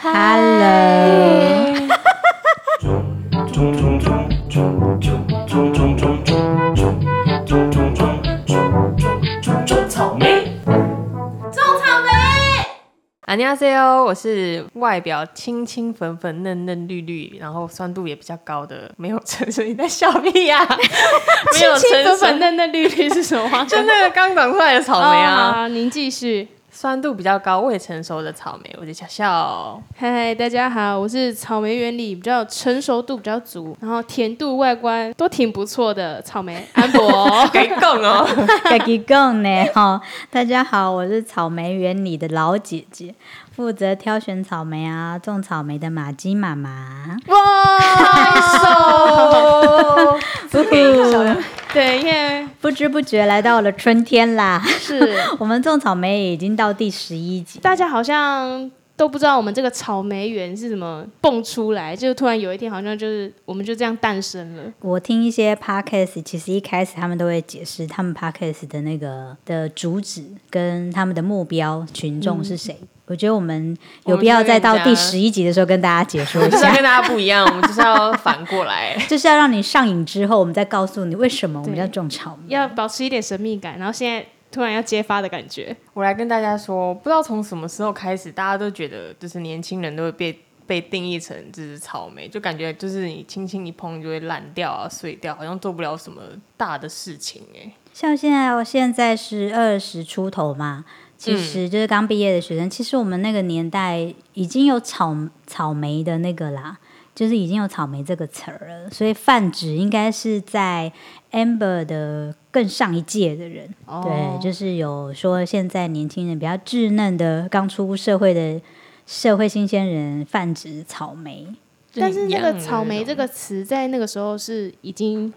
Hello，种草莓，안녕하세요，我是外表清清粉粉嫩嫩绿绿，然后酸度也比较高的，没有成熟。你在笑屁呀、没有清成熟，粉粉嫩嫩绿绿是什么？就那个刚长出来的草莓哦啊，好您继续。 酸度比较高、未成熟的草莓，我是小笑。嗨，大家好，我是草莓园里比较成熟度比较足，然后甜度、外观都挺不错的草莓 安博。可以供哦，自己讲呢哈。大家好，我是草莓园里的老姐姐，负责挑选草莓啊、种草莓的马姬妈妈。哇，手，对，因为不知不觉来到了春天啦，是 我们种草莓已经到第十一集。大家好像都不知道我们这个草莓园是怎么蹦出来，就突然有一天好像就是我们就这样诞生了。我听一些 podcast，其实一开始他们都会解释他们 podcast 的那个的主旨跟他们的目标群众是谁。我觉得我们有必要再到第十一集的时候跟大家解说一下 就是要跟，大家不一样，我们就是要反过来。就是要让你上瘾之后，我们再告诉你为什么我们要种草莓。要保持一点神秘感，然后现在突然要揭发的感觉。我来跟大家说，不知道从什么时候开始，大家都觉得就是年轻人都会被被定义成就是草莓，就感觉就是你轻轻一碰就会烂掉啊、碎掉，好像做不了什么大的事情哎、像现在，我现在是二十出头嘛，其实就是刚毕业的学生。其实我们那个年代已经有草草莓的那个啦，就是已经有草莓这个词儿了，所以泛指应该是在 Amber 的更上一届的人。哦对，就是有说现在年轻人比较稚嫩的，刚出社会的社会新鲜人泛指草莓。但是那个草莓这个词在那个时候是已经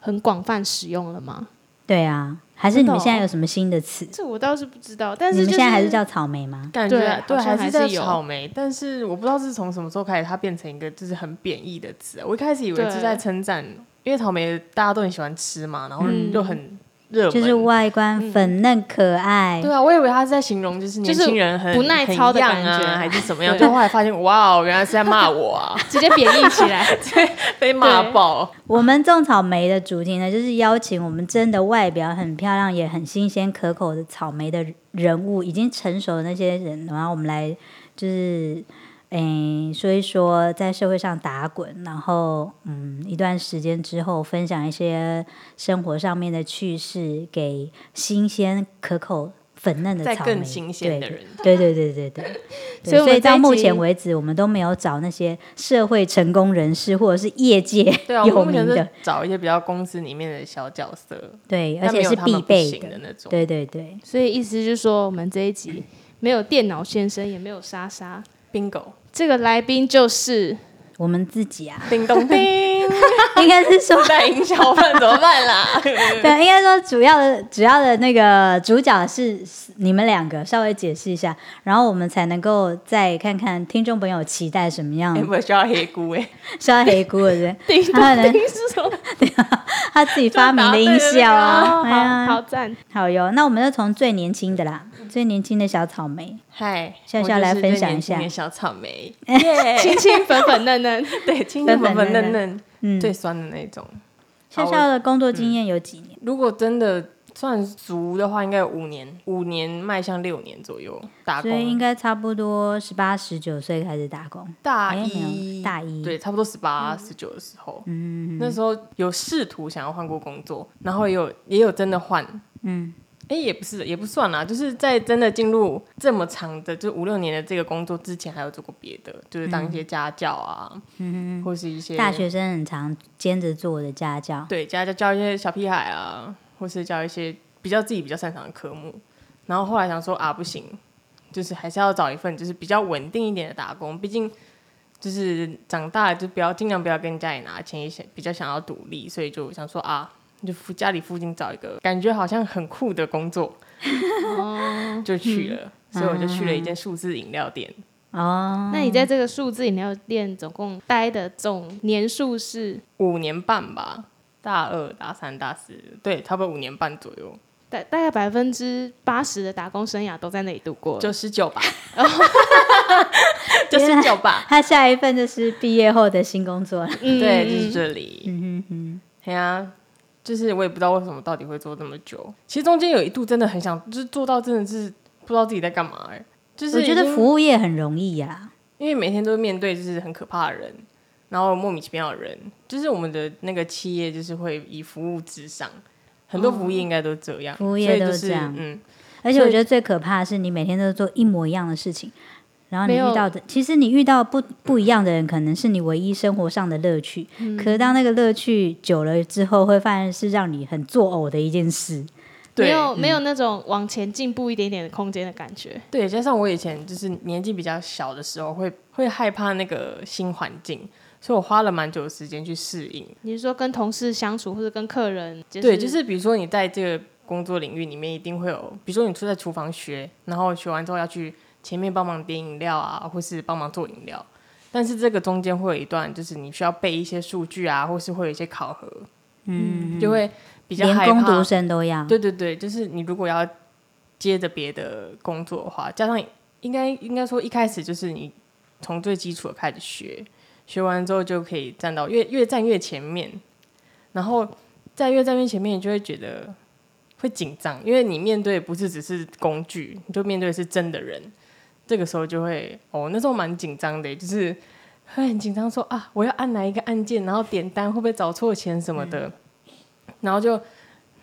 很广泛使用了吗？对啊，还是你们现在有什么新的词？这我倒是不知道，但你们是就现在还是叫草莓吗？感觉对对，还是叫还是有草莓，但是我不知道是从什么时候开始，它变成一个就是很贬义的词啊。我一开始以为是在称赞，因为草莓大家都很喜欢吃嘛，然后嗯就很热门，就是外观粉嫩可爱。对啊，我以为他是在形容就是年轻人很不耐操的感觉还是怎么样？对就后来发现，哇哦，原来是在骂我啊，直接贬义起来。被骂爆。我们种草莓的主题呢，就是邀请我们真的外表很漂亮、也很新鲜可口的草莓的人物，已经成熟的那些人，然后我们来就是。诶，说一说在社会上打滚，然后嗯，一段时间之后分享一些生活上面的趣事，给新鲜可口、粉嫩的再草莓，更新鲜的对人，对对对对对 对，所以所以到目前为止，我们都没有找那些社会成功人士或者是业界 有名的，找一些比较公司里面的小角色，对，而且是必备行的那种。对对对，所以意思就是说，我们这一集没有电脑先生，也没有莎莎，bingo，这个来宾就是我们自己啊，叮咚叮，应该是说，在营销饭怎么办啦？对，应该说主要的主要的那个主角是你们两个，稍微解释一下，然后我们才能够再看看听众朋友期待什么样。哎，，我需要黑菇哎，需要黑菇的人，叮咚他可能叮是什么？他自己发明的音效啊，哦，哎呀。好好赞。好哟，那我们就从最年轻的啦，最年轻的小草莓，嗨，笑笑来分享一下小草莓，耶，清清粉粉嫩嫩，对，清粉粉清粉粉嫩嫩最酸的那种。笑笑的工作经验有几年？如果真的算足的话，应该有五年，五年迈向六年左右打工所以应工。该差不多十八、十九岁开始打工。大一，有大一对，差不多十八、十九的时候，嗯，那时候有试图想要换过工作，然后也有也有真的换，嗯，哎，也不是，也不算啦，就是在真的进入这么长的，就五六年的这个工作之前，还有做过别的，就是当一些家教啊，嗯，或是一些大学生很常兼职做的家教。对，家教教一些小屁孩啊，或是教一些比较自己比较擅长的科目。然后后来想说啊，不行，就是还是要找一份就是比较稳定一点的打工，毕竟就是长大了就不要尽量不要跟家里拿钱，也想比较想要独立，所以就想说啊，就附家里附近找一个感觉好像很酷的工作，就去了。所以我就去了一间数字饮料店，哦，那你在这个数字饮料店总共待的总年数是？五年半吧，大二、大三、大四，对，差不多五年半左右。大大概百分之八十的打工生涯都在那里度过了。九十九吧，九十九吧，他下一份就是毕业后的新工作。了。嗯对，嗯就是这里。嗯哼哼，对啊，就是我也不知道为什么到底会做这么久。其实中间有一度真的很想，就是做到真的是不知道自己在干嘛哎、就是我觉得服务业很容易呀、因为每天都面对就是很可怕的人，然后莫名其妙的人，就是我们的那个企业就是会以服务至上，很多服务业应该都这样，服务业都这样嗯，而且我觉得最可怕的是，你每天都做一模一样的事情，然后你遇到的，其实你遇到不不一样的人，可能是你唯一生活上的乐趣。嗯可是当那个乐趣久了之后，会发现是让你很作呕的一件事。对没有没有那种往前进步一点点的空间的感觉。对，加上我以前就是年纪比较小的时候，会会害怕那个新环境，所以我花了蛮久的时间去适应。你是说跟同事相处，或者跟客人？就是、对，就是比如说你在这个工作领域里面，一定会有，比如说你出在厨房学，然后学完之后要去前面帮忙点饮料啊，或是帮忙做饮料。但是这个中间会有一段，就是你需要背一些数据啊，或是会有一些考核，嗯，就会比较连害怕工读。生都要。对对对，就是你如果要接着别的工作的话，加上应该应该说一开始就是你从最基础的开始学，学完之后就可以站到越越站越前面，然后在越站越前面，你就会觉得会紧张，因为你面对不是只是工具，你就面对的是真的人，这个时候就会哦，那时候蛮紧张的，就是会很紧张说啊，我要按哪一个按键，然后点单会不会找错钱什么的，然后就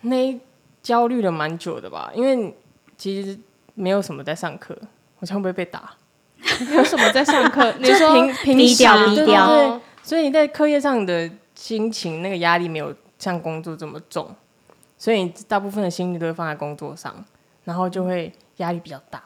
那一焦虑了蛮久的吧，因为其实没有什么在上课，我像会不会被打？有什么在上课？你就说平平低调对低调所以你在课业上的心情那个压力没有像工作这么重，所以你大部分的心力都会放在工作上，然后就会压力比较大。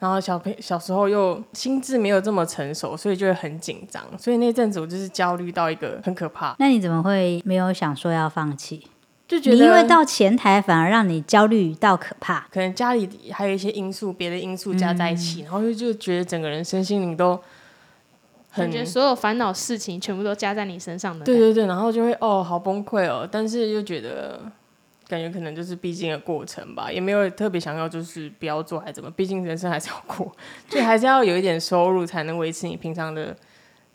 然后小朋小时候又心智没有这么成熟，所以就会很紧张。所以那阵子我就是焦虑到一个很可怕，那你怎么会没有想说要放弃？就觉得你因为到前台反而让你焦虑到可怕。可能家里还有一些因素，别的因素加在一起，然后就就觉得整个人身心灵都很感觉所有烦恼事情全部都加在你身上的。对，对对，然后就会哦好崩溃哦，但是又觉得感觉可能就是必经的过程吧，也没有特别想要就是不要做还是怎么，毕竟人生还是要过，就还是要有一点收入才能维持你平常的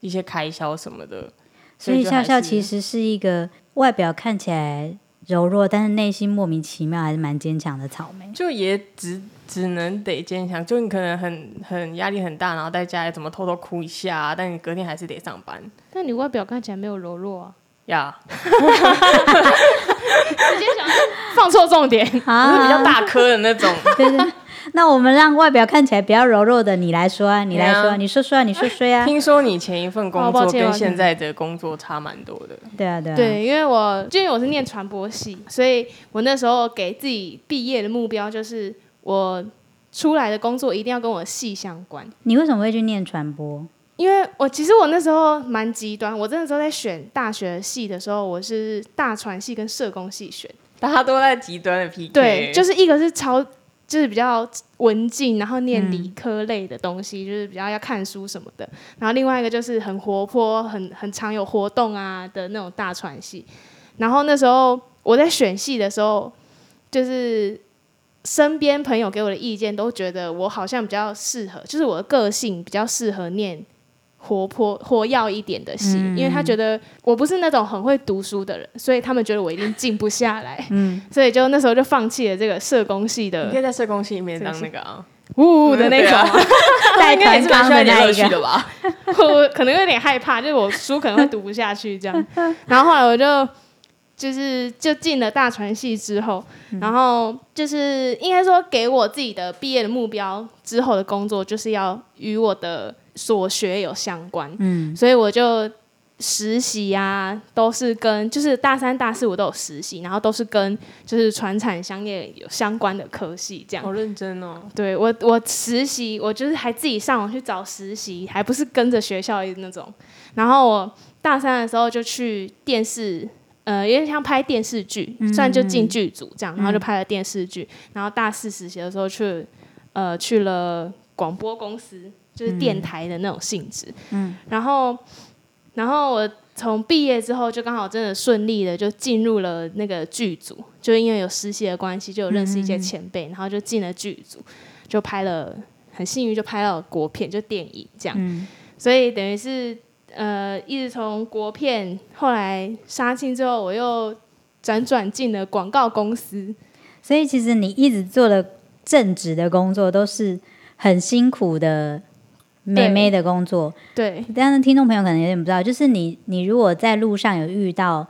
一些开销什么的。所以笑笑其实是一个外表看起来柔弱，但是内心莫名其妙还是蛮坚强的草莓。就也只只能得坚强，就你可能很很压力很大，然后在家里怎么偷偷哭一下、啊，但你隔天还是得上班但你外表看起来没有柔弱啊，呀。直接想放错重点。我是比较大颗的那种，对对。那我们让外表看起来比较柔弱的你来说啊，你来说啊，你说说啊，你说说啊。听说你前一份工作跟现在的工作差蛮多的。对啊，对啊。对，因为我就因为我是念传播系，所以我那时候给自己毕业的目标就是我出来的工作一定要跟我的系相关。你为什么会去念传播？因为我其实我那时候蛮极端，我那时候在选大学系的时候，我是大传系跟社工系选。大家都在极端的 PK，对，就是一个是超，就是比较文静，然后念嗯理科类的东西，就是比较要看书什么的。然后另外一个就是很活泼、很很常有活动啊的那种大传系。然后那时候我在选系的时候，就是身边朋友给我的意见都觉得我好像比较适合，就是我的个性比较适合念。活泼活跃一点的系，因为他觉得我不是那种很会读书的人，所以他们觉得我一定静不下来。嗯，所以就那时候就放弃了这个社工系的你的可以在社工系里面当那个啊，呜呜的那种，带 应该也团是蛮需要一点纲的那一个。乐趣的吧？我可能有点害怕，就是我书可能会读不下去这样。然后后来我就就是就进了大传系之后，然后就是应该说给我自己的毕业的目标之后的工作，就是要与我的所学有相关。嗯，所以我就实习啊，都是跟就是大三、大四我都有实习，然后都是跟就是传产商业有相关的科系这样。好认真哦，对我，我实习，我就是还自己上网去找实习，还不是跟着学校的那种。然后我大三的时候就去电视，呃，因为像拍电视剧，虽然就进剧组这样，然后就拍了电视剧。然后大四实习的时候去，呃，去了广播公司，就是电台的那种性质。嗯，然后，然后我从毕业之后就刚好真的顺利的就进入了那个剧组，就因为有实习的关系，就有认识一些前辈，然后就进了剧组，就拍了很幸运就拍到国片，就电影这样，嗯。所以等于是呃一直从国片后来杀青之后，我又辗转进了广告公司，所以其实你一直做的正职的工作都是很辛苦的妹妹的工作，对但是听众朋友可能有点不知道，就是你你如果在路上有遇到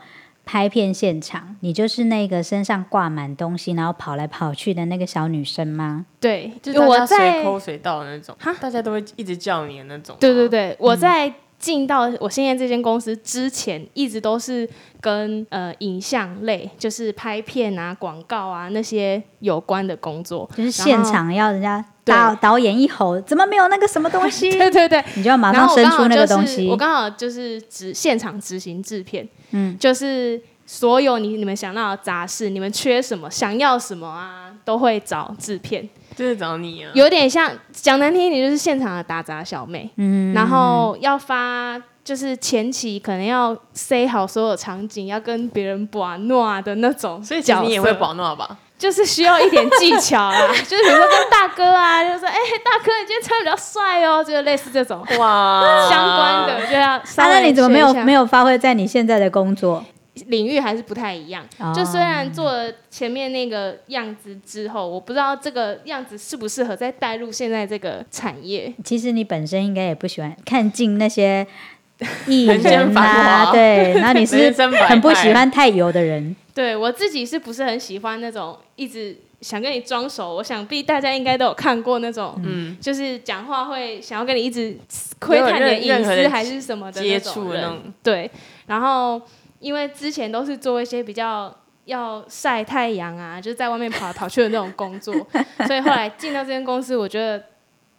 拍片现场，你就是那个身上挂满东西，然后跑来跑去的那个小女生吗？对，就是我在随口随到的那种，大家都会一直叫你的那种。对对，对，我在进到我现在这间公司之前，一直都是跟呃影像类，就是拍片啊、广告啊那些有关的工作。就是现场要人家对导导演一吼，怎么没有那个什么东西？对对对，你就要马上伸出那个东西。我刚好就是执现场执行制片，嗯，就是所有你你们想到的杂事，你们缺什么、想要什么啊，都会找制片。就是找你啊。有点像讲难听一点，就是现场的打杂小妹。嗯，然后要发，就是前期可能要塞好所有场景，要跟别人玩诺的那种，所以其实你也会保诺吧？就是需要一点技巧啦。就是比如说跟大哥啊，就说哎、大哥你今天穿得比较帅哦，就是类似这种哇，相关的，就要啊，那你怎么没有没有发挥在你现在的工作？领域还是不太一样。哦就虽然做了前面那个样子之后，我不知道这个样子适不适合再带入现在这个产业。其实你本身应该也不喜欢看尽那些艺人 间繁人啊，对，然后你是很不喜欢太油的人，对我自己是不是很喜欢那种一直想跟你装熟？我想必大家应该都有看过那种，嗯，就是讲话会想要跟你一直窥探你的隐私还是什么的那接种人触那种，对，然后因为之前都是做一些比较要晒太阳啊，就是在外面跑来跑去的那种工作，所以后来进到这间公司，我觉得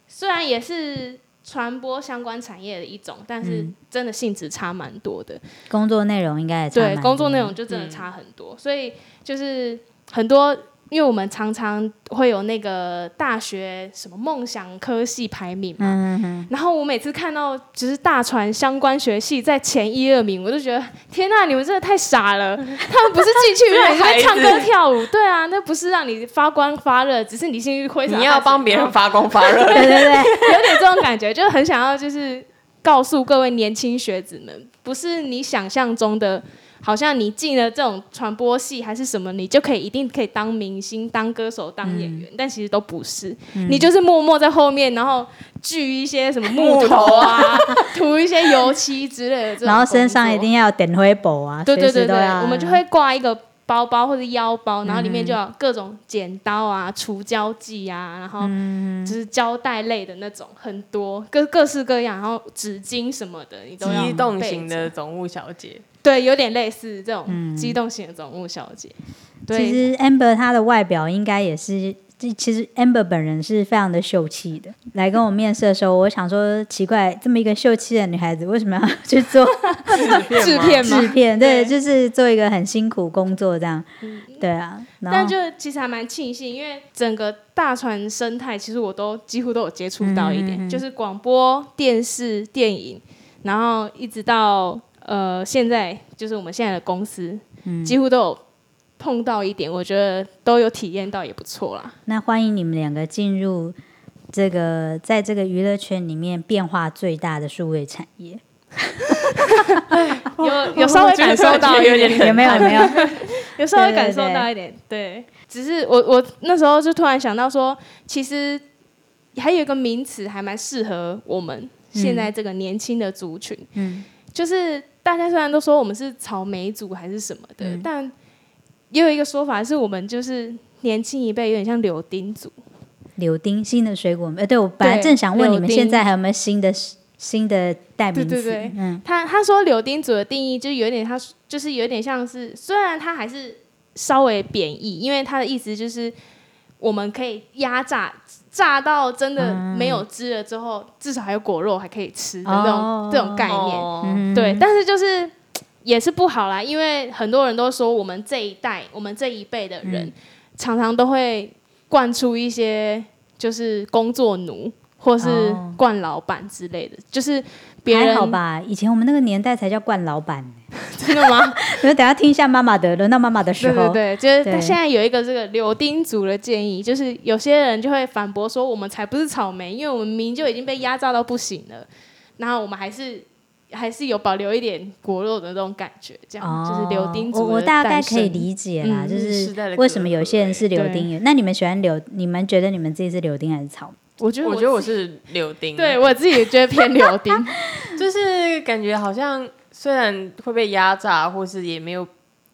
虽然也是传播相关产业的一种，但是嗯。真的性质差蛮多的。工作内容应该也差对，工作内容就真的嗯差很多，所以就是很多，因为我们常常会有那个大学什么梦想科系排名嘛，嗯嗯然后我每次看到就是大传相关学系在前一二名，我就觉得天呐，你们真的太傻了！他们不是进去让你在唱歌跳舞，对啊，那不是让你发光发热，只是你兴趣挥洒。你要帮别人，发光发热。对对对，有点这种感觉，就很想要就是告诉各位年轻学子们，不是你想象中的。好像你进了这种传播系还是什么，你就可以一定可以当明星、当歌手、当演嗯员，但其实都不是。你就是默默在后面，然后锯一些什么木头啊，涂一些油漆之类的。然后身上一定要有点灰布啊，对对对对，我们就会挂一个包包或者腰包，然后里面嗯就有各种剪刀啊、除胶剂啊，然后嗯。就是胶带类的那种很多，各各式各样，然后纸巾什么的，你都要机动型的总务小姐，对，有点类似这种嗯。机动型的总务小姐。其对，实 Amber 她的外表应该也是，这其实 Amber 本人是非常的秀气的。来跟我面试的时候，我想说奇怪，这么一个秀气的女孩子，为什么要去做 制片吗制片？对，就是做一个很辛苦工作这样。对啊，但就其实还蛮庆幸，因为整个大船生态，其实我都几乎都有接触到一点，嗯嗯嗯就是广播、电视、电影，然后一直到呃现在，就是我们现在的公司，嗯几乎都有碰到一点，我觉得都有体验到，也不错啦。那欢迎你们两个进入这个在这个娱乐圈里面变化最大的数位产业，有有 稍微感受到一点，有点冷有没有？有没有？有稍微感受到一点，对。只是我我那时候就突然想到说，其实还有一个名词还蛮适合我们现在这个年轻的族群，嗯就是大家虽然都说我们是草莓族还是什么的，嗯但也有一个说法是我们就是年轻一辈有点像柳丁族，柳丁新的水果，呃，对我本来正想问你们现在还有没有新的新的代名词？对对对。嗯。他他说柳丁族的定义就有点，他就是有点像是，虽然他还是稍微贬义，因为他的意思就是我们可以压榨，榨到真的没有汁了之后，至少还有果肉还可以吃的那种、哦。这种概念。对，但是就是也是不好啦，因为很多人都说我们这一代，我们这一辈的人，嗯常常都会惯出一些就是工作奴。或是惯老板之类的，就是别还人好吧？以前我们那个年代才叫惯老板呢。真的吗？你们等下听一下妈妈的，轮到妈妈的时候，对对对，就是现在有一个这个柳丁族的建议，就是有些人就会反驳说，我们才不是草莓，因为我们明明就已经被压榨到不行了，然后我们还是还是有保留一点果肉的那种感觉，这样、哦，就是柳丁族我我大概可以理解啦，嗯就是为什么有些人是柳丁。那你们喜欢柳？你们觉得你们自己是柳丁还是草莓？我觉得我觉得我是柳丁，对我自己也觉得偏柳丁，就是感觉好像虽然会被压榨，或是也没有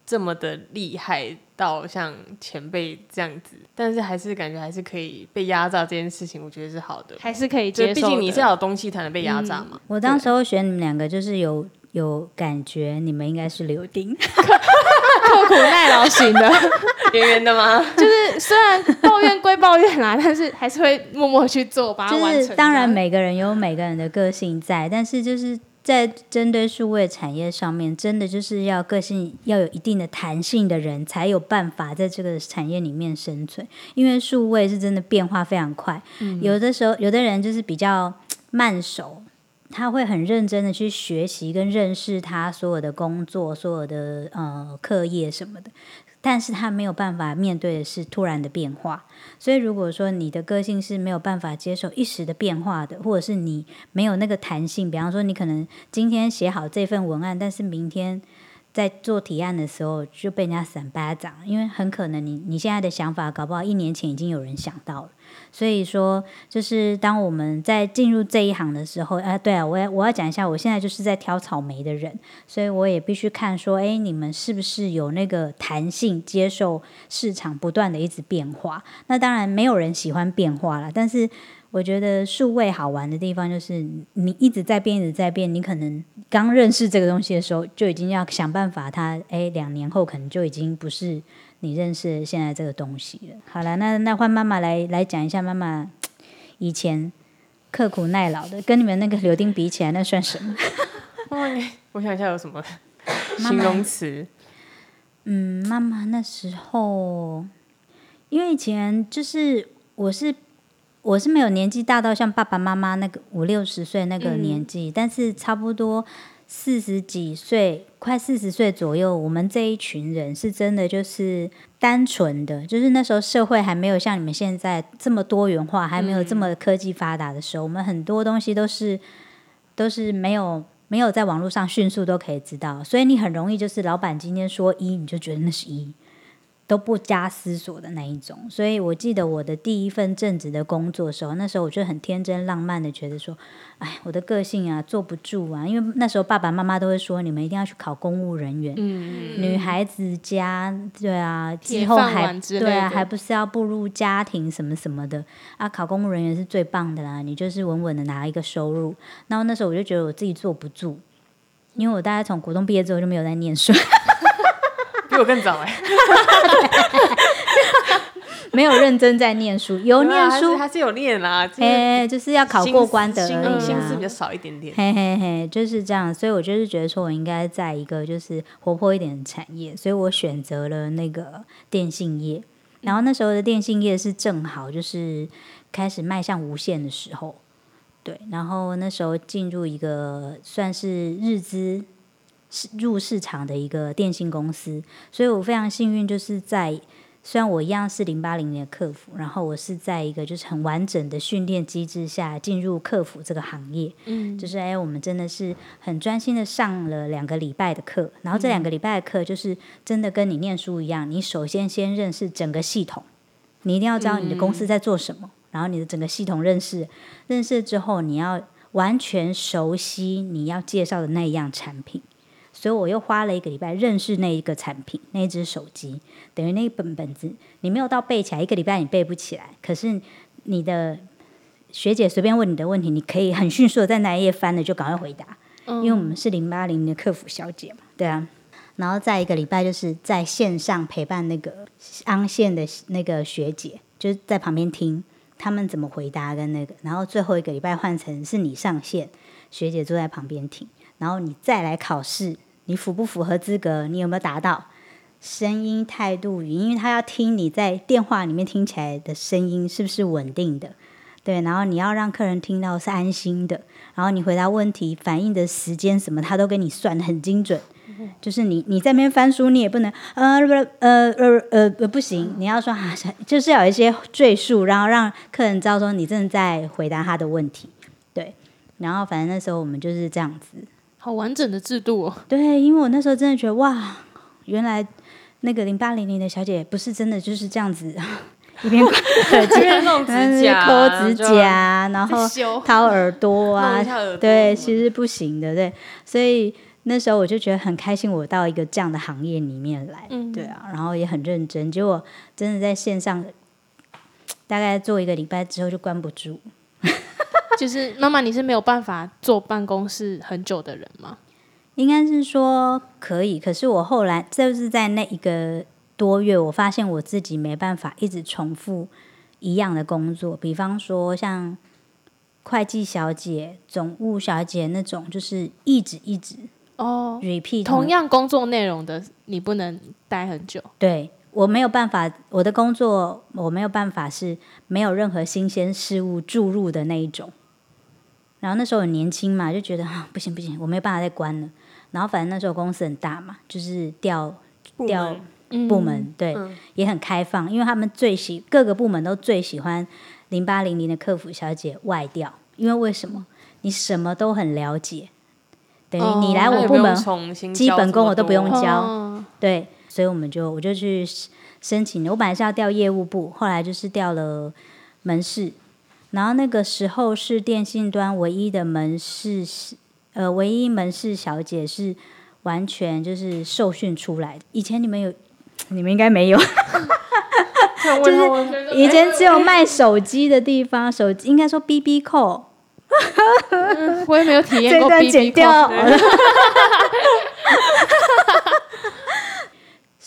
这么的厉害到像前辈这样子，但是还是感觉还是可以被压榨这件事情，我觉得是好的。还是可以就接受。毕竟你是要有东西才能被压榨嘛。我当时候选你们两个，就是有有感觉，你们应该是柳丁。刻苦耐劳型的，圆圆的吗？就是虽然抱怨归抱怨啦，但是还是会默默去做，把它完成。就是当然每个人有每个人的个性在，但是就是在针对数位产业上面，真的就是要个性要有一定的弹性的人，才有办法在这个产业里面生存。因为数位是真的变化非常快，有的时候有的人就是比较慢手。他会很认真的去学习跟认识他所有的工作、所有的呃课业什么的，但是他没有办法面对的是突然的变化。所以，如果说你的个性是没有办法接受一时的变化的，或者是你没有那个弹性，比方说你可能今天写好这份文案，但是明天在做提案的时候就被人家闪巴掌，因为很可能你你现在的想法，搞不好一年前已经有人想到了。所以说，就是当我们在进入这一行的时候，啊，对啊，我要我要讲一下，我现在就是在挑草莓的人，所以我也必须看说，哎，你们是不是有那个弹性，接受市场不断的一直变化？那当然，没有人喜欢变化了，但是我觉得数位好玩的地方就是你一直在变，一直在变。你可能刚认识这个东西的时候，就已经要想办法它，哎，两年后可能就已经不是你认识现在这个东西了。好了，那那换妈妈来来讲一下，妈妈以前刻苦耐劳的，跟你们那个柳丁比起来，那算什么？我想一下有什么形容词。嗯，妈妈那时候，因为以前就是我是我是没有年纪大到像爸爸妈妈那个五六十岁那个年纪，但是差不多四十几岁，快四十岁左右，我们这一群人是真的就是单纯的，就是那时候社会还没有像你们现在这么多元化，还没有这么科技发达的时候，我们很多东西都是都是没有。没有在网络上迅速都可以知道，所以你很容易就是老板今天说一，你就觉得那是一，都不加思索的那一种。所以我记得我的第一份正职的工作的时候，那时候我就很天真浪漫的觉得说，哎，我的个性啊坐不住啊，因为那时候爸爸妈妈都会说你们一定要去考公务人员，嗯，女孩子家对啊，之后还对啊，还不是要步入家庭什么什么的啊？考公务人员是最棒的啦，你就是稳稳的拿一个收入。然后那时候我就觉得我自己坐不住，因为我大概从国中毕业之后就没有再念书，比我更早哎、没有认真在念书，有念书，还是是有念啦，就是哎、就是要考过关的心而已心思比较啊。少一点点。嘿嘿嘿，就是这样，所以我就是觉得说，我应该在一个就是活泼一点的产业，所以我选择了那个电信业。然后那时候的电信业是正好就是开始迈向无限的时候，对。然后那时候进入一个算是日资市入市场的一个电信公司，所以我非常幸运，就是在虽然我一样是零八零的客服，然后我是在一个就是很完整的训练机制下进入客服这个行业。嗯，就是哎，我们真的是很专心的上了两个礼拜的课，然后这两个礼拜的课就是真的跟你念书一样，你首先先认识整个系统，你一定要知道你的公司在做什么，然后你的整个系统认识，认识之后你要完全熟悉你要介绍的那一样产品。所以我又花了一个礼拜认识那一个产品，那一只手机，等于那一本本子，你没有到背起来，一个礼拜你背不起来，可是你的学姐随便问你的问题，你可以很迅速的在那一页翻了就赶快回答，因为我们是零八零的客服小姐嘛，对啊。然后再一个礼拜就是在线上陪伴那个安线的那个学姐，就是在旁边听他们怎么回答跟那个，然后最后一个礼拜换成是你上线，学姐坐在旁边听，然后你再来考试，你符不符合资格，你有没有达到？声音、态度、语音，因为他要听你在电话里面听起来的声音是不是稳定的，对，然后你要让客人听到是安心的，然后你回答问题反应的时间什么，他都给你算的很精准。就是你你在那边翻书，你也不能呃呃呃呃不行，你要说啊，就是有一些赘述，然后让客人知道说你正在回答他的问题。对，然后反正那时候我们就是这样子。好完整的制度哦。对，因为我那时候真的觉得哇，原来那个零八零零的小姐不是真的就是这样子。一边 指甲，抠指甲，然后掏耳朵啊，对，其实不行的，对。所以那时候我就觉得很开心，我到一个这样的行业里面来，对啊，然后也很认真。结果真的在线上，大概做一个礼拜之后就关不住。就是妈妈，你是没有办法坐办公室很久的人吗？应该是说可以，可是我后来就是在那一个。多月，我发现我自己没办法一直重复一样的工作，比方说像会计小姐、总务小姐那种，就是一直一直哦，repeat 同样工作内容的，你不能待很久。对我没有办法，我的工作我没有办法是没有任何新鲜事物注入的那一种。然后那时候很年轻嘛，就觉得啊不行不行，我没有办法再关了。然后反正那时候公司很大嘛，就是调调。部门对也很开放，因为他们最喜各个部门都最喜欢零八零零的客服小姐外调，因为为什么？你什么都很了解，等于你来我部门，基本功我都不用教，对，所以我们就我就去申请。我本来是要调业务部，后来就是调了门市，然后那个时候是电信端唯一的门市，呃，唯一门市小姐是完全就是受训出来的。以前你们有。你们应该没有，就是以前只有卖手机的地方，手机应该说 B B 扣，我也没有体验过 B B 扣。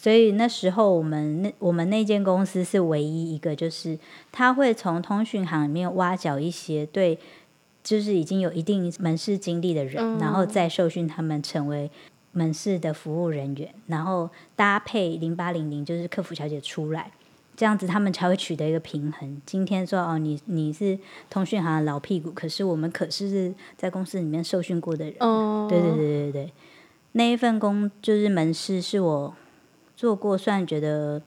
所以那时候我们那我们那间公司是唯一一个，就是他会从通讯行里面挖角一些对，就是已经有一定门市经历的人，然后再受训他们成为。门市的服务人员，然后搭配零八零零，就是客服小姐出来，这样子他们才会取得一个平衡。今天说哦，你你是通讯行的老屁股，可是我们可是是在公司里面受训过的人。哦，对对对对对，那一份工就是门市，是我做过算觉得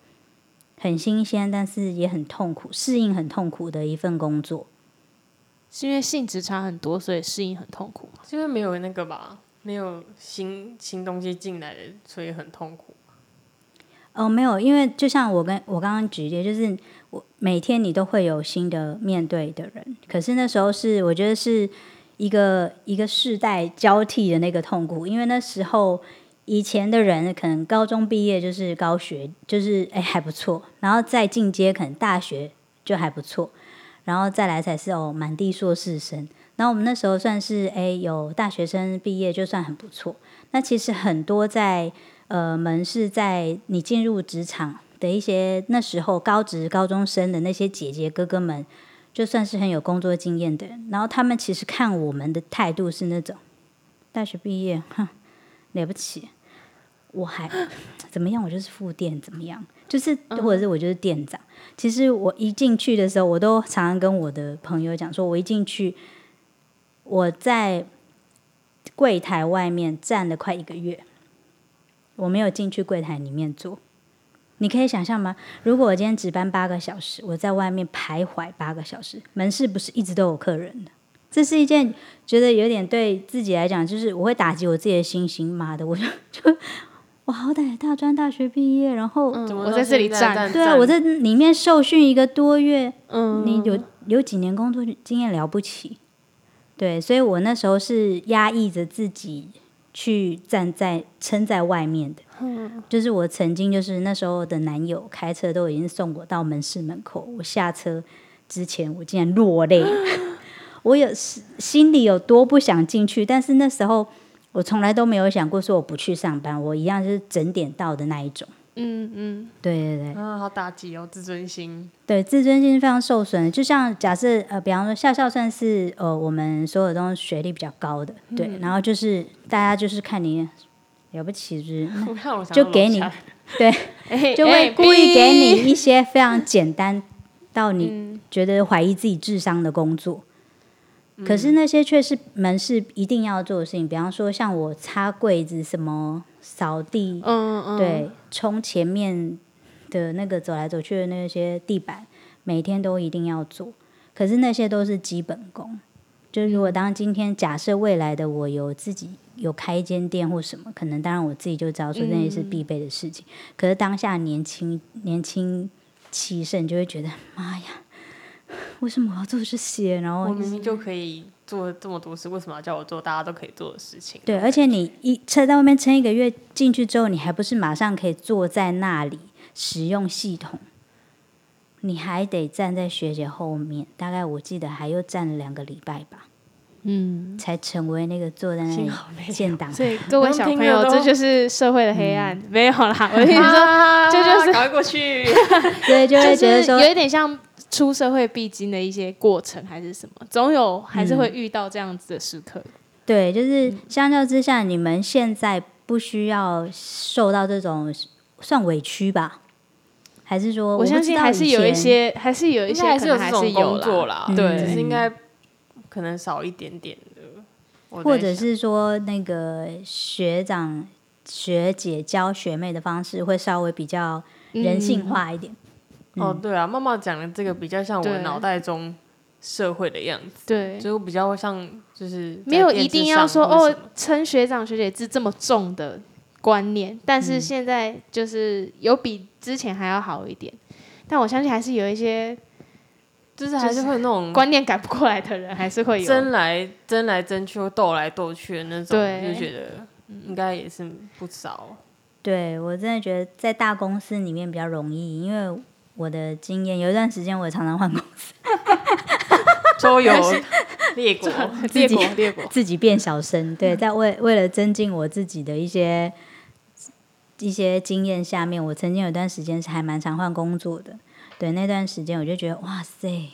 很新鲜，但是也很痛苦，适应很痛苦的一份工作。是因为性质差很多，所以适应很痛苦是因为没有那个吧？没有新新东西进来，所以很痛苦。哦，没有，因为就像我跟我刚刚举例，就是我每天你都会有新的面对的人，可是那时候是我觉得是一个一个世代交替的那个痛苦，因为那时候以前的人可能高中毕业就是高学，就是哎还不错，然后再进阶可能大学就还不错，然后再来才是哦满地硕士生。然后我们那时候算是诶有大学生毕业就算很不错。那其实很多在呃门市在你进入职场的一些那时候高职高中生的那些姐姐哥哥们，就算是很有工作经验的人，然后他们其实看我们的态度是那种大学毕业，哼，了不起，我还怎么样？我就是副店怎么样？就是或者是我就是店长。其实我一进去的时候，我都常常跟我的朋友讲说，我一进去。我在柜台外面站了快一个月，我没有进去柜台里面坐。你可以想象吗？如果我今天值班八个小时，我在外面徘徊八个小时，门市不是一直都有客人的？这是一件觉得有点对自己来讲，就是我会打击我自己的信心。妈的，我就就我好歹大专大学毕业，然后我在这里站，对啊，我在里面受训一个多月，嗯，你有有几年工作经验了不起？对，所以我那时候是压抑着自己去站在撑在外面的，嗯。就是我曾经就是那时候的男友开车都已经送我到门市门口，我下车之前我竟然落泪，我有心里有多不想进去，但是那时候我从来都没有想过说我不去上班，我一样是整点到的那一种。嗯嗯，对对对，啊，好打击哦，自尊心。对，自尊心非常受损。就像假设呃，比方说笑笑算是呃，我们所有东西学历比较高的，对，然后就是大家就是看你了不起，就是就给你对 就会故意给你一些非常简单到你嗯觉得怀疑自己智商的工作。可嗯是那些却是门市一定要做的事情，比方说像我擦柜子、什么扫地，嗯嗯，对，冲前面的那个走来走去的那些地板，每天都一定要做。可是那些都是基本功。就是如果当今天假设未来的我有自己有开一间店或什么，可能当然我自己就知道说那些是必备的事情。可是当下年轻年轻气盛，就会觉得妈呀，为什么我要做这些？然后我明明就可以做这么多事，为什么要叫我做大家都可以做的事情？对，而且你一撑在外面撑一个月进去之后，你还不是马上可以坐在那里使用系统，你还得站在学姐后面，大概我记得还又站了两个礼拜吧，嗯，才成为那个坐在那里建档。所以各位小朋友，这就是社会的黑暗。嗯没有啦，我跟你说，啊这就是搞过去。对就会就是觉得说，有一点像出社会必经的一些过程，还是什么，总有还是会遇到这样子的时刻。对，就是相较之下，你们现在不需要受到这种算委屈吧？还是说，我相信还是有一些，还是有一些可能还是有这种工作啦。啦，对只是应该可能少一点点的，或者是说那个学长学姐教学妹的方式会稍微比较人性嗯化一点。哦，对啊，妈妈讲的这个比较像我对。脑袋中社会的样子，对，就比较像就是没有一定要上说哦称学长学姐制这么重的观念，但嗯。是现在就是有比之前还要好一点。但我相信还是有一些就是还是会有那种观念改不过来的人，还是会有。争来争来争去、斗来斗去的那种，对就觉得应该也是不少。对我真的觉得在大公司里面比较容易，因为我的经验有一段时间我也常常换公司，周游列国，列国列国，自己变小生。对，在为为了增进我自己的一些一些经验下面，我曾经有一段时间是还蛮常换工作的。对，那段时间我就觉得哇塞，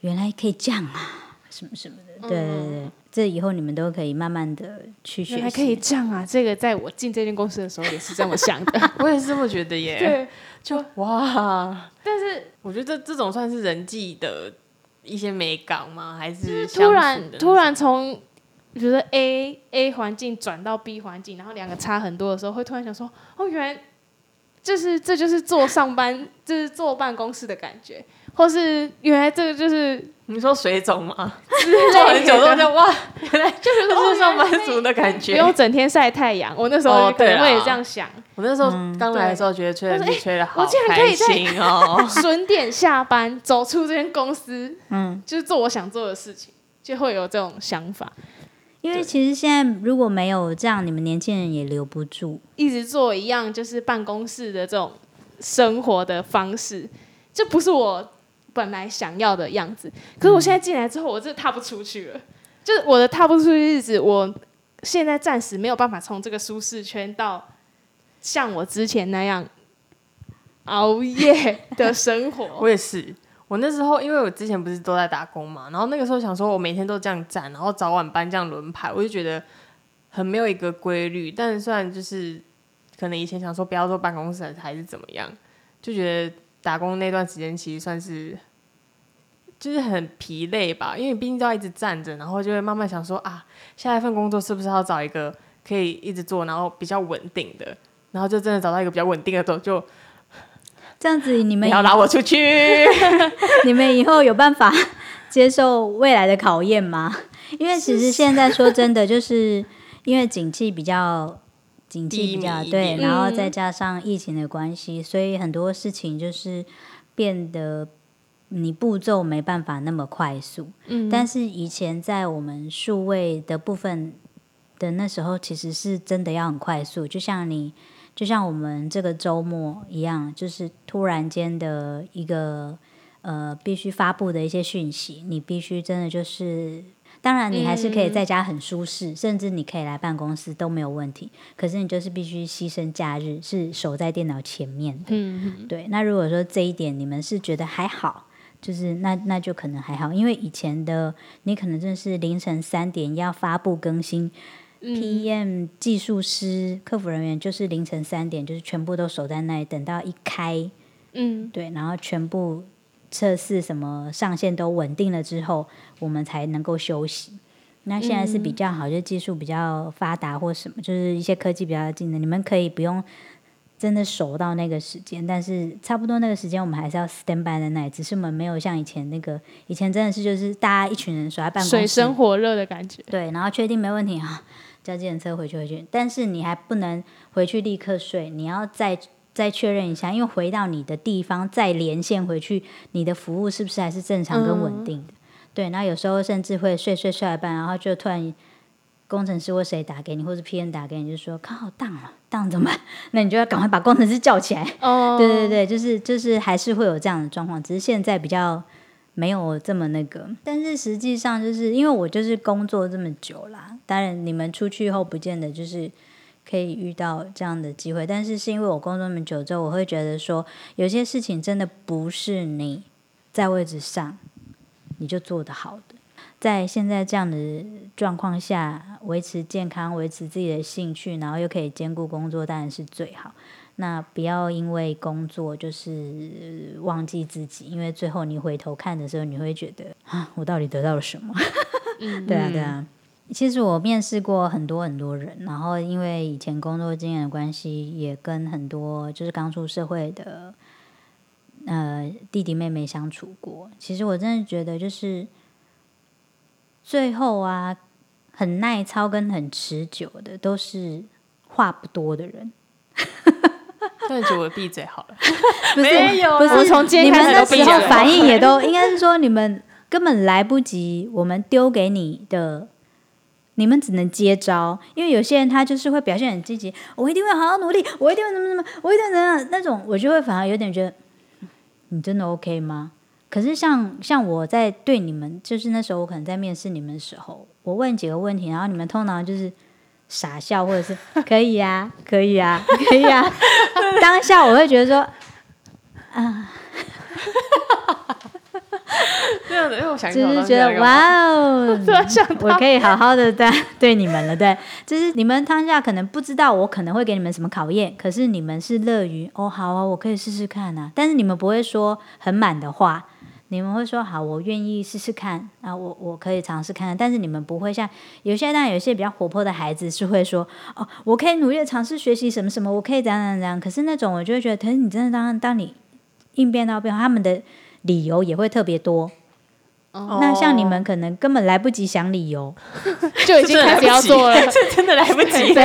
原来可以这样啊，什么什么的。对对对，这以后你们都可以慢慢的去学习。原来可以这样啊！这个在我进这间公司的时候也是这么想的。我也是这么觉得耶。对，就哇，但是我觉得这这种算是人际的一些美感吗？还是突然突然种从比如说 A A 环境转到 B 环境，然后两个差很多的时候，会突然想说，哦，原来就是这就是坐上班，就是坐办公室的感觉，或是原来这个就是你说水肿吗？之类做很久之后的就哇，原来就是上班族的感觉不。用整天晒太阳。我那时候哦对可能会也这样想，我那时候嗯刚来的时候，觉得吹冷气吹的好我竟然可开心哦。准点下班，走出这间公司，嗯，就是做我想做的事情，就会有这种想法。因为其实现在如果没有这样，你们年轻人也留不住。一直做一样就是办公室的这种生活的方式，这不是我本来想要的样子。可是我现在进来之后，我真的踏不出去了。就是我的踏不出去日子，我现在暂时没有办法从这个舒适圈到像我之前那样熬夜的生活。我也是，我那时候因为我之前不是都在打工嘛，然后那个时候想说我每天都这样站，然后早晚班这样轮排，我就觉得很没有一个规律。但是虽然就是可能以前想说不要坐办公室还是怎么样，就觉得打工那段时间其实算是就是很疲累吧，因为毕竟都要一直站着，然后就会慢慢想说啊，下一份工作是不是要找一个可以一直做，然后比较稳定的，然后就真的找到一个比较稳定的就这样子，你们要拉我出去。你们以后有办法 接受未来的考验吗？因为其实现在说真的，就是因为景气比较景气比较对，然后嗯再加上疫情的关系，所以很多事情就是变得你步骤没办法那么快速。嗯但是以前在我们数位的部分的那时候，其实是真的要很快速，就像你，就像我们这个周末一样，就是突然间的一个呃必须发布的一些讯息，你必须真的就是。当然，你还是可以在家很舒适，甚至你可以来办公室都没有问题。可是你就是必须牺牲假日，是守在电脑前面的。嗯，对，那如果说这一点你们是觉得还好，就是那那就可能还好，因为以前的你可能真的是凌晨三点要发布更新、嗯。P m 技术师、客服人员就是凌晨三点，就是全部都守在那里，等到一开，嗯。对，然后全部测试什么上线都稳定了之后，我们才能够休息。那现在是比较好，就技术比较发达或什么，就是一些科技比较近的，你们可以不用真的守到那个时间，但是差不多那个时间我们还是要 stand by 在那里，只是我们没有像以前那个，以前真的是就是大家一群人守在办公室，水深火热的感觉。对，然后确定没问题啊，叫计程车回去回去，但是你还不能回去立刻睡，你要再再确认一下，因为回到你的地方再连线回去，你的服务是不是还是正常跟稳定的？对，然后有时候甚至会睡睡睡一半，然后就突然工程师或谁打给你，或是 P N 打给你，就说靠好当了，当怎么办？那你就要赶快把工程师叫起来。哦，对对对，就是就是还是会有这样的状况，只是现在比较没有这么那个。但是实际上就是因为我就是工作这么久啦，当然你们出去后不见得就是可以遇到这样的机会，但是是因为我工作那么久之后，我会觉得说有些事情真的不是你在位置上你就做得好的。在现在这样的状况下，维持健康、维持自己的兴趣，然后又可以兼顾工作，当然是最好。那不要因为工作就是忘记自己，因为最后你回头看的时候，你会觉得啊，我到底得到了什么？嗯，对啊，对啊。其实我面试过很多很多人，然后因为以前工作经验的关系，也跟很多就是刚出社会的呃弟弟妹妹相处过。其实我真的觉得，就是最后啊，很耐操跟很持久的，都是话不多的人。那觉得我闭嘴好了。不是没有不是从今你们天开始那时候反应也都 应该是说你们根本来不及，我们丢给你的，你们只能接招。因为有些人他就是会表现很积极，我一定会好好努力，我一定会怎么怎么，我一定会怎样那种，我就会反而有点觉得，嗯你真的 OK 吗？可是像像我在对你们，就是那时候我可能在面试你们的时候，我问几个问题，然后你们通常就是傻笑，或者是 可以啊，可以啊，可以啊。当下我会觉得说，这样的，因为 我想就是觉得哇哦，我可以好好的对对你们了，对，就是你们当下可能不知道我可能会给你们什么考验，可是你们是乐于哦，好啊，我可以试试看啊，但是你们不会说很满的话，你们会说好，我愿意试试看啊，我我可以尝试看，但是你们不会像有些当然有些比较活泼的孩子是会说哦，我可以努力尝试学习什么什么，我可以怎样怎样，可是那种我就会觉得，可是你真的当当你应变到变，他们的理由也会特别多。哦。那像你们可能根本来不及想理由，就已经开始要做了，这真的来不及。对，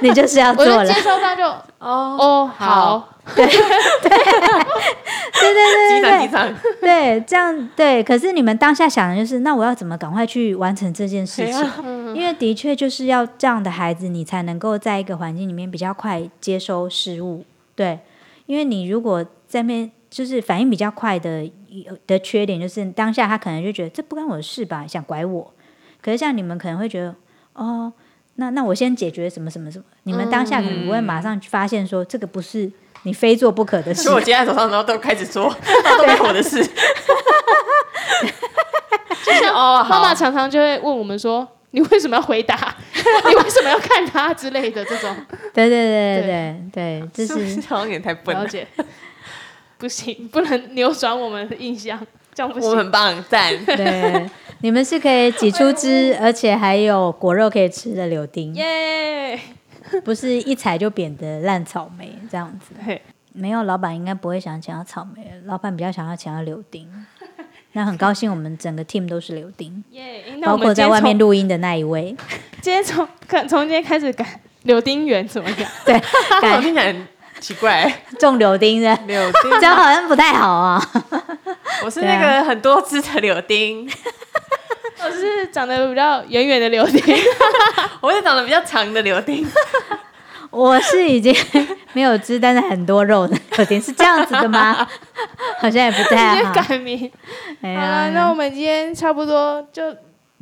你就是要做。了就接。收到就哦，哦好，对对。对对对机场机场，对，这样对。可是你们当下想的就是，那我要怎么赶快去完成这件事情？嗯。因为的确就是要这样的孩子，你才能够在一个环境里面比较快接收事物。对，因为你如果在面就是反应比较快的有的缺点，就是当下他可能就觉得这不关我的事吧，想拐我。可是像你们可能会觉得，哦，那那我先解决什么什么什么。你们当下可能不会马上发现说，这个不是你非做不可的事所以。我接在手上，然后都开始做，都没我的事。就是哦，妈妈常常就会问我们说：“你为什么要回答？你为什么要看他之类的这种对对对对对对，就是好像有点太笨了？了解？不行，不能扭转我们的印象，这样不行。我们很棒，赞。对，你们是可以挤出汁，而且还有果肉可以吃的柳丁，耶！不是一踩就扁的烂草莓这样子。嘿没有，老板应该不会想抢到草莓，老板比较想要抢到柳丁。那很高兴，我们整个 team 都是柳丁，耶！那包括在外面录音的那一位。今天从看从今天开始改柳丁园怎么样？对，我改奇怪，种柳丁的，柳丁这样好像不太好啊。我是那个很多枝的柳丁，我是长得比较圆圆的柳丁，我是长得比较长的柳丁。我是已经没有汁，但是很多肉的柳丁，是这样子的吗？好像也不太好。改名。哎好了，那我们今天差不多就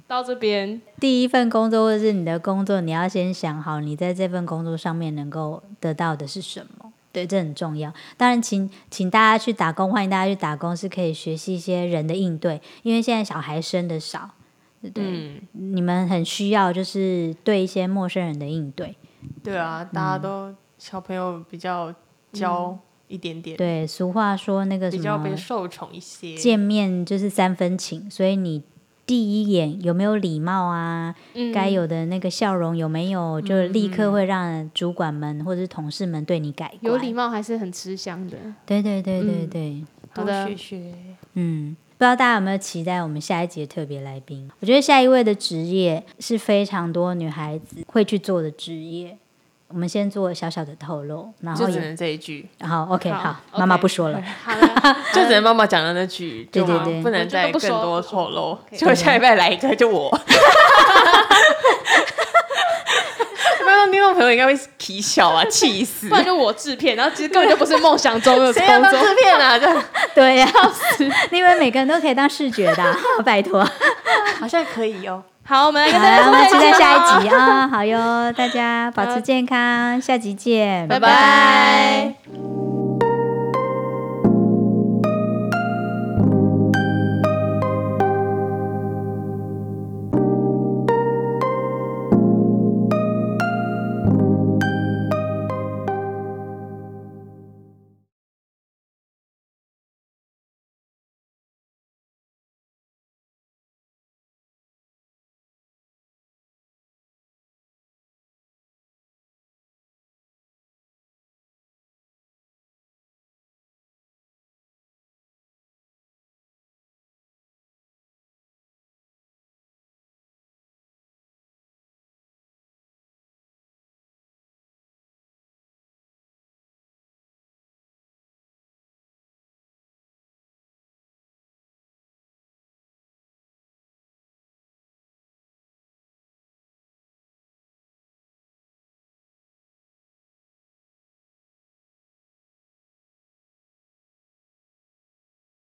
到这边。第一份工作或者是你的工作，你要先想好你在这份工作上面能够得到的是什么。对，这很重要。当然请，请大家去打工，欢迎大家去打工，是可以学习一些人的应对，因为现在小孩生的少，对？嗯，你们很需要就是对一些陌生人的应对。对啊，大家都小朋友比较娇，一点点，对，俗话说那个什比较被么受宠一些。见面就是三分情，所以你第一眼有没有礼貌啊？嗯该有的那个笑容有没有，就立刻会让主管们或者是同事们对你改观。有礼貌还是很吃香的。对对对对嗯对，好的多学学，嗯，不知道大家有没有期待我们下一集的特别来宾？我觉得下一位的职业是非常多女孩子会去做的职业。我们先做小小的透露，然后也就只能这一句，好 OK 好妈妈不说了。好了，就只能妈妈讲的那句，就对对对不能再更多透露。就下礼拜来一个，就我。观众听众朋友应该会啼笑啊，气死！不然就我制片，然后其实根本就不是梦想中的谁要当工作。制片啊？就对呀、你以为每个人都可以当视觉的啊、拜托。好像可以哦。好，我们来跟，大家说再我们期待下一集啊！好哟，大家保持健康，下集见，拜。拜拜